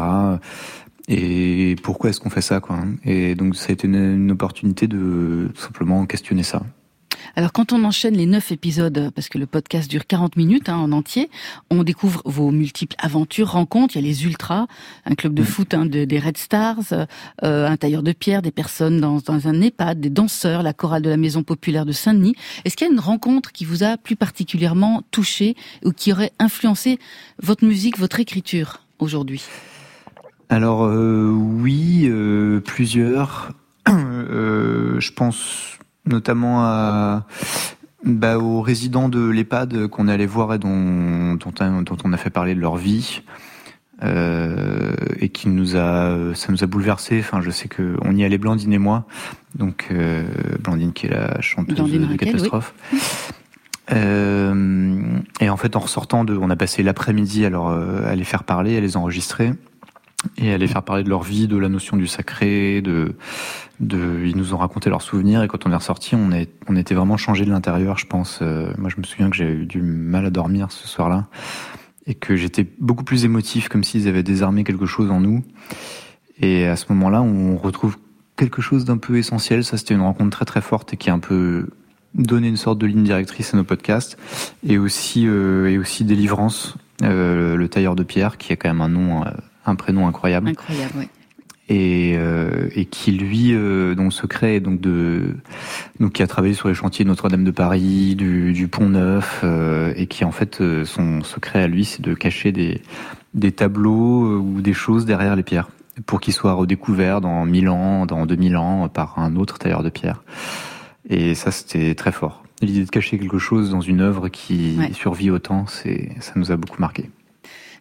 Et pourquoi est-ce qu'on fait ça, quoi hein Et donc ça a été une, opportunité de simplement questionner ça. Alors quand on enchaîne les neuf épisodes, parce que le podcast dure 40 minutes hein, en entier, on découvre vos multiples aventures, rencontres. Il y a les ultras, un club de foot hein, de- des Red Stars, euh, un tailleur de pierre, des personnes dans, dans un EHPAD, des danseurs, la chorale de la Maison populaire de Saint-Denis. Est-ce qu'il y a une rencontre qui vous a plus particulièrement touché ou qui aurait influencé votre musique, votre écriture aujourd'hui? Alors euh, oui, euh, plusieurs. Euh, je pense notamment à bah, aux résidents de l'EHPAD qu'on est allé voir et dont, dont, un- dont on a fait parler de leur vie. euh, et qui nous a, ça nous a bouleversé. Enfin, je sais que on y allait Blandine et moi, donc euh, Blandine qui est la chanteuse Blandine de Raquel, oui. Catastrophe. Euh, et en fait, en ressortant de, on a passé l'après-midi alors euh, à les faire parler, à les enregistrer et les faire parler de leur vie, de la notion du sacré, de, ils nous ont raconté leurs souvenirs et quand on est ressorti, on est, on était vraiment changé de l'intérieur, je pense. Euh, moi, je me souviens que j'ai eu du mal à dormir ce soir-là et que j'étais beaucoup plus émotif, comme s'ils avaient désarmé quelque chose en nous. Et à ce moment-là, on retrouve quelque chose d'un peu essentiel. Ça, c'était une rencontre très très forte et qui a un peu donné une sorte de ligne directrice à nos podcasts et aussi euh, et aussi délivrance, euh, le tailleur de pierre, qui a quand même un nom, un prénom incroyable Incroyable, oui. et, euh, et qui lui, euh, dont le secret est donc de, donc qui a travaillé sur les chantiers Notre-Dame de Paris, du, du Pont Neuf, euh, et qui en fait euh, son secret à lui, c'est de cacher des des tableaux ou des choses derrière les pierres pour qu'ils soient redécouverts dans 1000 ans, dans 2000 ans par un autre tailleur de pierre. Et ça, c'était très fort. L'idée de cacher quelque chose dans une œuvre qui Ouais. survit autant, c'est, ça nous a beaucoup marqué.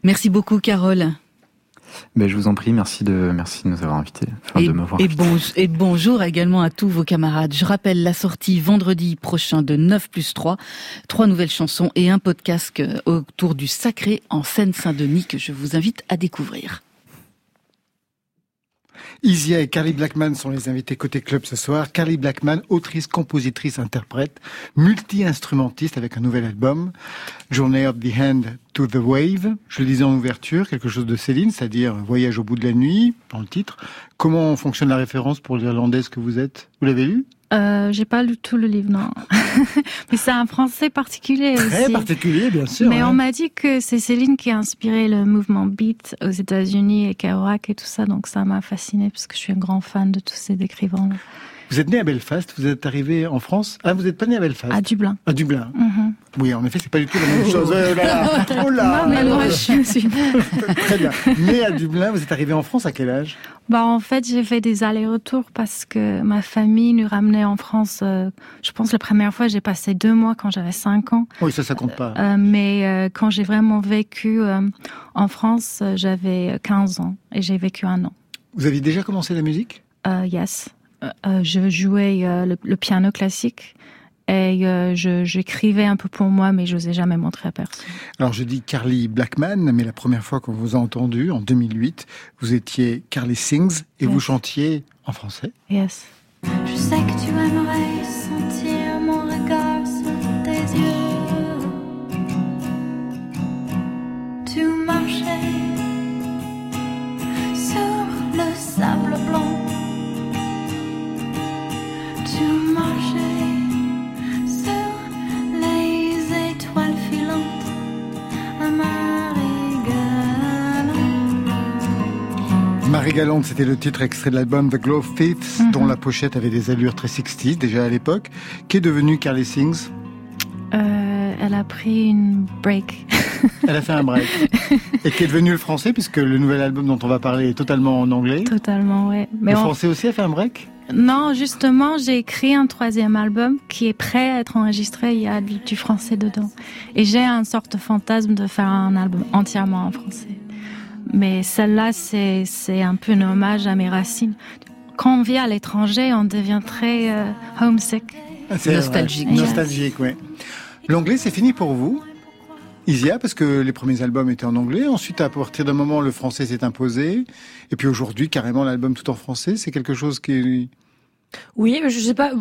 Merci beaucoup, Carole. Ben, je vous en prie, merci de, merci de nous avoir invités, enfin, Et, de m'avoir et, invité. bon- et bonjour également à tous vos camarades. Je rappelle la sortie vendredi prochain de 9 plus 3, trois nouvelles chansons et un podcast autour du sacré en Seine-Saint-Denis que je vous invite à découvrir. Isia et Carly Blackman sont les invités côté club ce soir. Carly Blackman, autrice, compositrice, interprète, multi-instrumentiste avec un nouvel album, Journey of the Hand to the Wave. Je le disais en ouverture, quelque chose de Céline, c'est-à-dire Voyage au bout de la nuit, dans le titre. Comment fonctionne la référence pour l'irlandaise que vous êtes? Vous l'avez lu? Euh, j'ai pas lu tout le livre, non. Mais c'est un français particulier Très aussi. particulier, bien sûr. Mais hein. on m'a dit que c'est Céline qui a inspiré le mouvement beat aux États-Unis et Kerouac et tout ça, donc ça m'a fasciné parce que je suis un grand fan de tous ces écrivains Vous êtes né à Belfast, vous êtes arrivé en France. Ah, vous n'êtes pas né à Belfast à Dublin. À Dublin. Mhm. Oui, en effet, c'est pas du tout la même chose. Oh là là, oh là, non, mais moi, je suis. Très bien. Né à Dublin, vous êtes arrivé en France à quel âge? Bah, en fait, j'ai fait des allers-retours parce que ma famille nous ramenait en France. euh, je pense la première fois, j'ai passé deux mois quand j'avais cinq ans. Oui, ça, ça compte pas. Euh, mais euh, quand j'ai vraiment vécu euh, en France, euh, j'avais 15 ans et j'ai vécu un an. Vous aviez déjà commencé la musique? Euh, yes. Euh, euh, je jouais euh, le, le piano classique Et euh, je- j'écrivais un peu pour moi, mais je n'osais jamais montrer à personne. Alors je dis Carly Blackman, mais la première fois qu'on vous a entendu, en 2008, vous étiez Carly Sings et vous chantiez en français. Yes. Je sais que tu aimerais sentir marie Marie Galante, c'était le titre extrait de l'album The Glow Fifths, dont la pochette avait des allures très 60 déjà à l'époque, qui est devenue Carly Sings? Euh, elle a pris une break. Elle a fait un break. et qui est devenu le français, puisque le nouvel album dont on va parler est totalement en anglais. Totalement, ouais. Mais le on- français aussi a fait un break? Non, justement, j'ai écrit un troisième album qui est prêt à être enregistré. Il y a du du français dedans. Et j'ai un sorte de fantasme de faire un album entièrement en français. Mais celle-là, c'est, c'est un peu un hommage à mes racines. Quand on vit à l'étranger, on devient très euh, homesick. Ah, vrai. Nostalgique, oui. L'anglais, c'est fini pour vous Isia, parce que les premiers albums étaient en anglais. Ensuite, à partir d'un moment, le français s'est imposé. Et puis aujourd'hui, carrément, l'album tout en français, c'est quelque chose qui... Oui, mais je sais pas,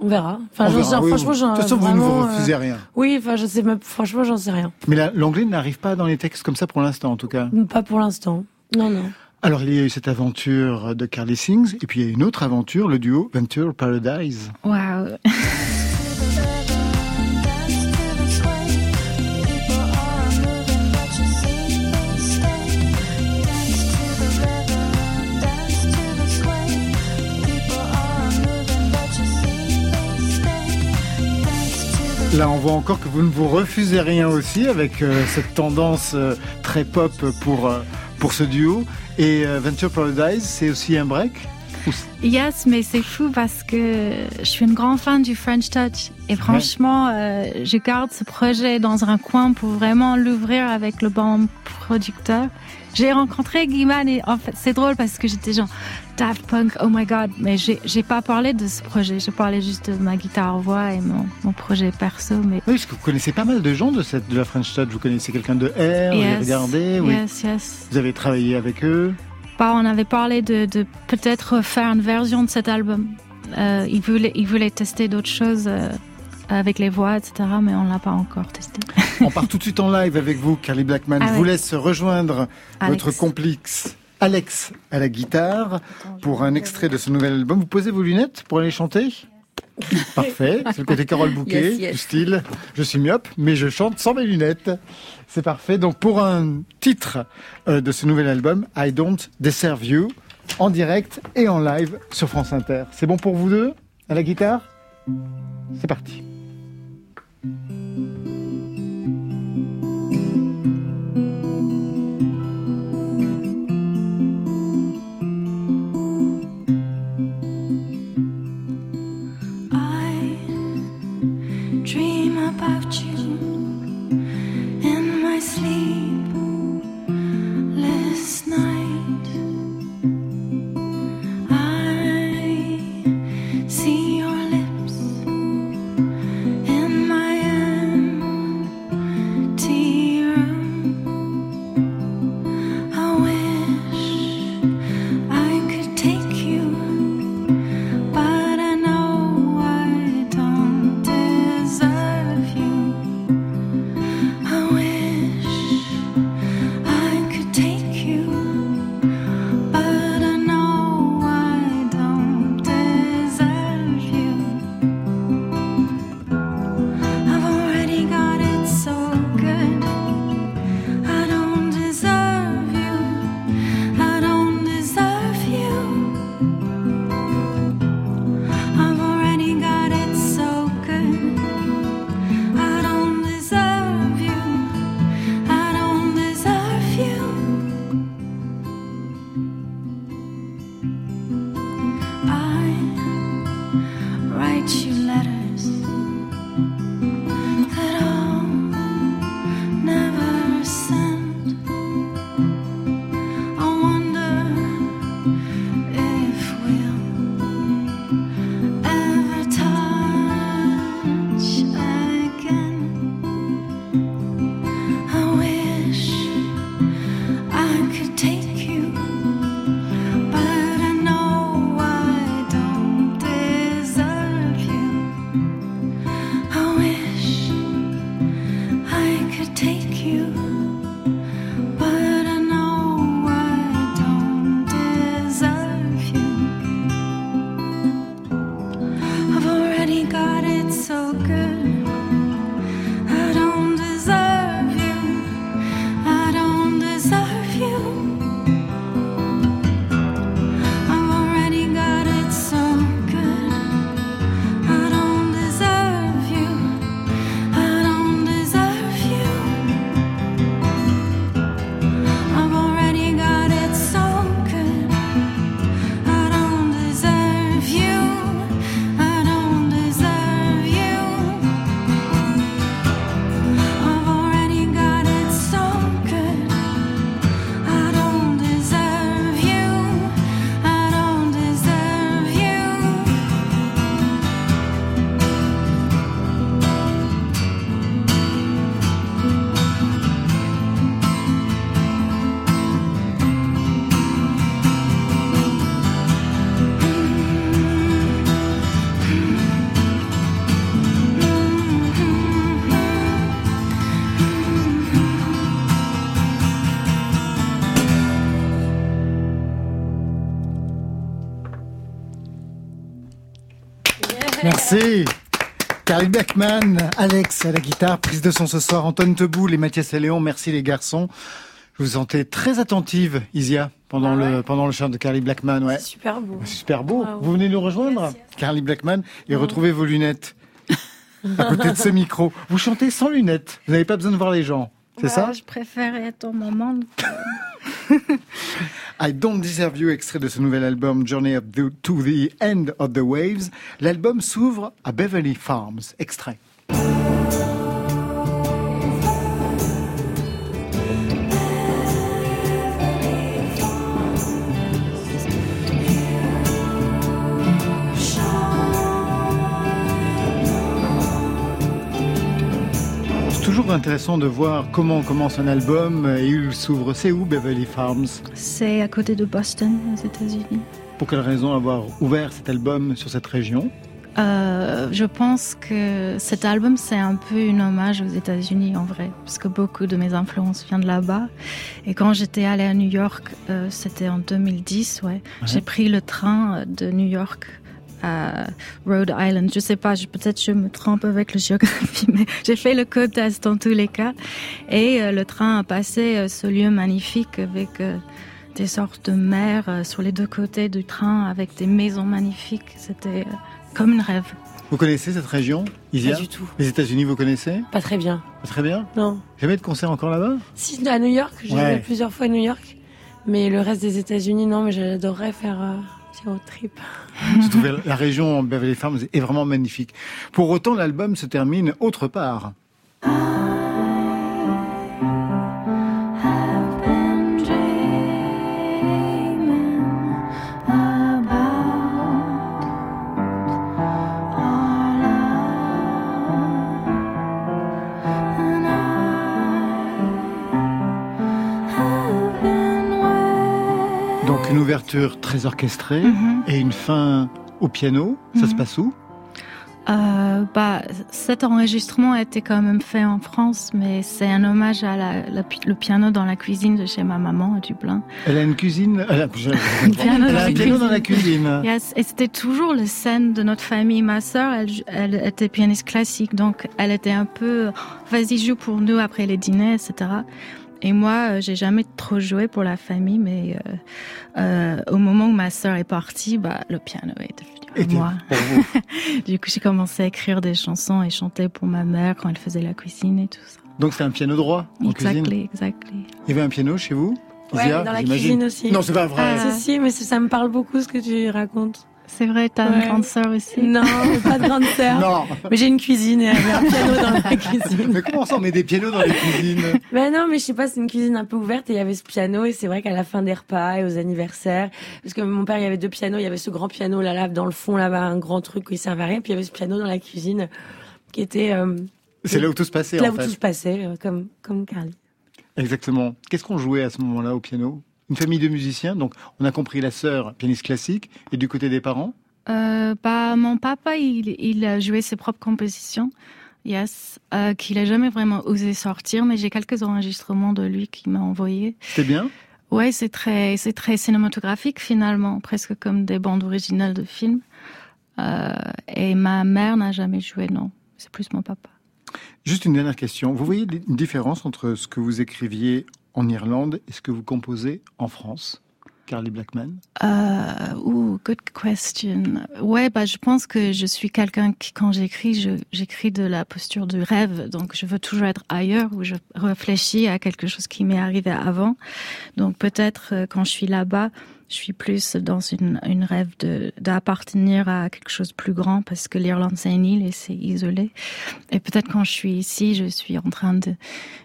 on verra. Enfin, On j'en verra, sais- oui, franchement, oui. j'en De toute façon, vous ne vous refusez euh, rien. Oui, enfin, je sais même, franchement, j'en sais rien. Mais la- l'anglais n'arrive pas dans les textes comme ça pour l'instant, en tout cas. Pas pour l'instant. Non, non. Alors, il y a eu cette aventure de Carly Sings, et puis il y a une autre aventure, le duo Venture Paradise. Waouh. Là, on voit encore que vous ne vous refusez rien aussi avec euh, cette tendance euh, très pop pour, euh, pour ce duo. Et Venture Paradise, c'est aussi un break Yes, mais c'est fou parce que je suis une grande fan du French Touch. Et franchement, je garde ce projet dans un coin pour vraiment l'ouvrir avec le bon producteur. J'ai rencontré Guiman et en fait, c'est drôle parce que j'étais genre Daft Punk, oh my god. Mais j'ai j'ai pas parlé de ce projet. Je parlais juste de ma guitare-voix et mon, mon projet perso. Mais Oui, parce que vous connaissez pas mal de gens de, cette, de la French Touch. Vous connaissez quelqu'un de R, vous Yes, avez regardé, oui. yes, yes. Vous avez travaillé avec eux. Bah, on avait parlé de, de peut-être faire une version de cet album. Euh, il voulait, il voulait tester d'autres choses euh, avec les voix, etc. Mais on l'a pas encore testé. On part tout de suite en live avec vous, Carly Blackman. Ah Je vous laisse rejoindre Alex. votre complice Alex à la guitare pour un extrait de ce nouvel album. Vous posez vos lunettes pour aller chanter? Parfait. C'est le côté Carole Bouquet Yes, yes. du style. Je suis myope, mais je chante sans mes lunettes. C'est parfait. Donc pour un titre euh, de ce nouvel album, I Don't Deserve You, en direct et en live sur France Inter. C'est bon pour vous deux à la guitare? C'est parti. Merci. Carly Beckman, Alex à la guitare, prise de son ce soir, Antoine Teboul et Mathias et Léon. Merci les garçons. Je vous sentais très attentive, Isia, pendant Ah le pendant le chant de Carly Blackman. Ouais. Super beau. Super beau. Vous venez nous rejoindre, Carly Blackman, et retrouver vos lunettes à côté de ce micro. Vous chantez sans lunettes. Vous n'avez pas besoin de voir les gens. C'est ça Je préfère être au moment. I Don't Deserve You, extrait de ce nouvel album Journey the- to the End of the Waves. L'album s'ouvre à Beverly Farms. Extrait. Toujours intéressant de voir comment commence un album et où il s'ouvre. C'est où Beverly Farms? C'est à côté de Boston, aux États-Unis. Pour quelle raison avoir ouvert cet album sur cette région? Euh, je pense que cet album, c'est un peu un hommage aux États-Unis en vrai, parce que beaucoup de mes influences viennent de là-bas. Et quand j'étais allée à New York, euh, c'était en 2010, ouais, j'ai pris le train de New York à Rhode Island. Je sais pas, je- peut-être je me trompe avec la géographie, mais j'ai fait le code test dans tous les cas. Et euh, le train a passé euh, ce lieu magnifique avec euh, des sortes de mers euh, sur les deux côtés du train, avec des maisons magnifiques. C'était euh, comme un rêve. Vous connaissez cette région Isia Pas du tout. Les États-Unis, vous connaissez? Pas très bien. Pas Très bien? Non. Jamais de concert encore là-bas? Si, à New York, j'ai Ouais. plusieurs fois à New York. Mais le reste des États-Unis, non, mais j'adorerais faire trip. La région Beverly Farms est vraiment magnifique. Pour autant, l'album se termine autre part. Ouverture très orchestrée Mhm. et une fin au piano. Ça se passe où? Euh, bah, cet enregistrement a été quand même fait en France, mais c'est un hommage à la, le piano dans la cuisine de chez ma maman à Dublin. Elle a une cuisine. Elle a, je- piano elle a un la piano dans la cuisine. Yes, et c'était toujours le scène de notre famille. Ma sœur, elle, elle était pianiste classique, donc elle était un peu, vas-y joue pour nous après les dîners, etc. Et moi, euh, j'ai jamais trop joué pour la famille, mais euh, euh, au moment où ma sœur est partie, bah, le piano est devenu à moi. Du coup, j'ai commencé à écrire des chansons et chanter pour ma mère quand elle faisait la cuisine et tout ça. Donc c'est un piano droit en cuisine? Exactly, exactly. Il y avait un piano chez vous? Ouais, Isia, dans la cuisine aussi. Non, c'est pas vrai. Si, si, mais ça me parle beaucoup ce que tu racontes. C'est vrai, t'as Ouais. une grande sœur aussi Non, pas de grande sœur. Non. Mais j'ai une cuisine et elle avait un piano dans la cuisine. Mais comment ça, on met des pianos dans les cuisines? Ben non, mais je sais pas, c'est une cuisine un peu ouverte et il y avait ce piano et c'est vrai qu'à la fin des repas et aux anniversaires, parce que mon père il y avait deux pianos, il y avait ce grand piano là là dans le fond là-bas, un grand truc qui servait à rien, puis il y avait ce piano dans la cuisine qui était euh, C'est là où tout se passait là en où fait. tout se passait, euh, comme comme Carly. Exactement. Qu'est-ce qu'on jouait à ce moment-là au piano? Une famille de musiciens, donc on a compris la sœur pianiste classique, et du côté des parents Euh, bah, mon papa, il, il a joué ses propres compositions, yes, euh, qu'il a jamais vraiment osé sortir, mais j'ai quelques enregistrements de lui qu'il m'a envoyé. C'était bien Ouais, c'est très, c'est très cinématographique finalement, presque comme des bandes originales de films. Euh, et ma mère n'a jamais joué, non. C'est plus mon papa. Juste une dernière question. Vous voyez une différence entre ce que vous écriviez en Irlande et ce que vous composez en France Carly Blackman? Euh, ouh, good question. Ouais, bah, je pense que je suis quelqu'un qui, quand j'écris, j'écris de la posture du rêve. Donc, je veux toujours être ailleurs où je réfléchis à quelque chose qui m'est arrivé avant. Donc, peut-être, euh, quand je suis là-bas, je suis plus dans une, une rêve d'appartenir à quelque chose de plus grand parce que l'Irlande, c'est une île et c'est isolé. Et peut-être quand je suis ici, je suis en train de,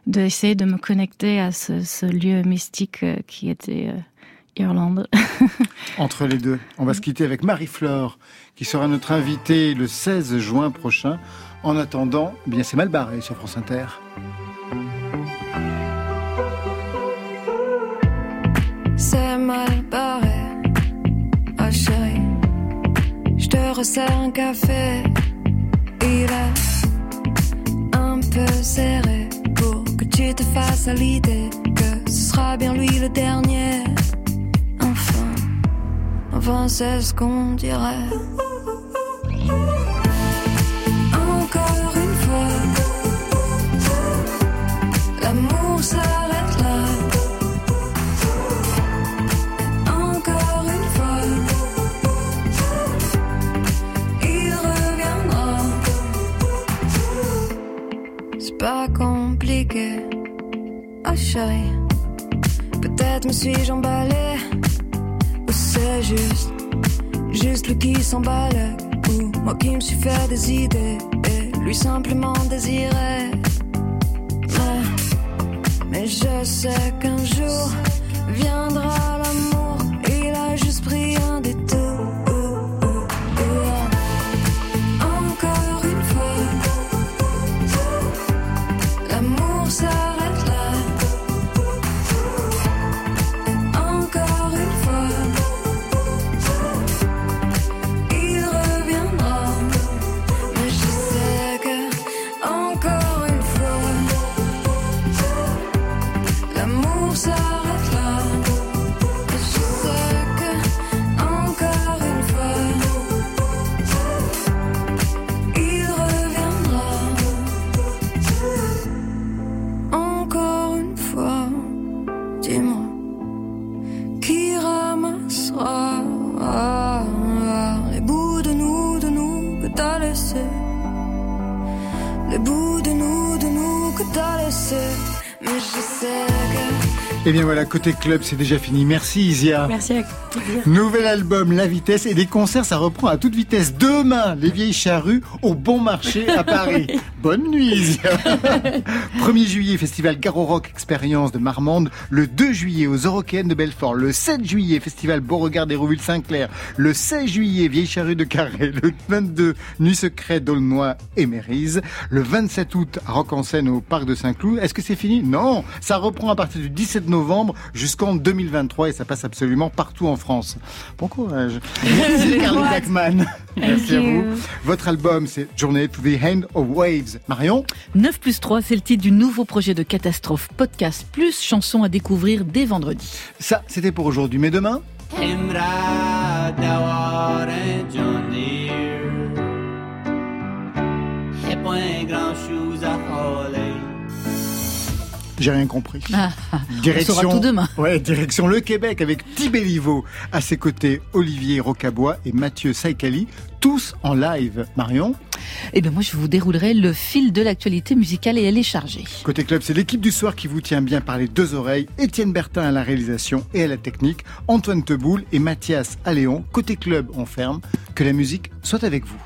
d'essayer de me connecter à ce, ce lieu mystique euh, qui était, euh, Irlande. Entre les deux, on va se quitter avec Marie-Flore, qui sera notre invitée le 16 juin prochain. En attendant, eh bien c'est mal barré sur France Inter. C'est mal barré, ah chérie. Je te resserre un café. Il est un peu serré pour que tu te fasses à l'idée que ce sera bien lui le dernier enfin c'est ce qu'on dirait. Encore une fois, l'amour s'arrête là. Encore une fois, il reviendra. C'est pas compliqué, oh chérie. Peut-être me suis-je emballée. Juste, juste lui qui s'emballe. Ou moi qui me suis fait des idées. Et lui simplement désiré. Mais, mais je sais qu'un jour Et Eh bien voilà, côté club, c'est déjà fini. Merci Isia. Merci avec plaisir. Nouvel album La Vitesse et des concerts, ça reprend à toute vitesse. Demain, les vieilles charrues au Bon Marché à Paris. Bonne nuit Isia. 1er juillet, festival Garo Rock Expérience de Marmande. Le 2 juillet, aux Eurocaines de Belfort. Le 7 juillet, festival Beauregard d'Hérouville Saint-Clair. Le 16 juillet, Vieille Charrue de Carré. Le 22, Nuit Secrète d'Aulnoy et Mérise. Le 27 août, à Rock en scène au Parc de Saint-Cloud. Est-ce que c'est fini? Non, ça reprend à partir du 17 novembre jusqu'en 2023 et ça passe absolument partout en France. Bon courage. Merci Carly Blackman. Merci à vous. Votre album, c'est Journey to the End of Waves. Marion 9 plus 3, c'est le titre du nouveau projet de Catastrophe Podcast Plus, chansons à découvrir dès vendredi. Ça, c'était pour aujourd'hui, mais demain j'ai rien compris. Ah, on saura tout demain. Ouais, direction le Québec avec Tibéliveau. À ses côtés, Olivier Rocabois et Mathieu Saïkali, tous en live. Marion Eh bien, moi, je vous déroulerai le fil de l'actualité musicale et elle est chargée. Côté club, c'est l'équipe du soir qui vous tient bien par les deux oreilles. Étienne Bertin à la réalisation et à la technique, Antoine Teboul et Mathias Alléon. Côté club, on ferme. Que la musique soit avec vous.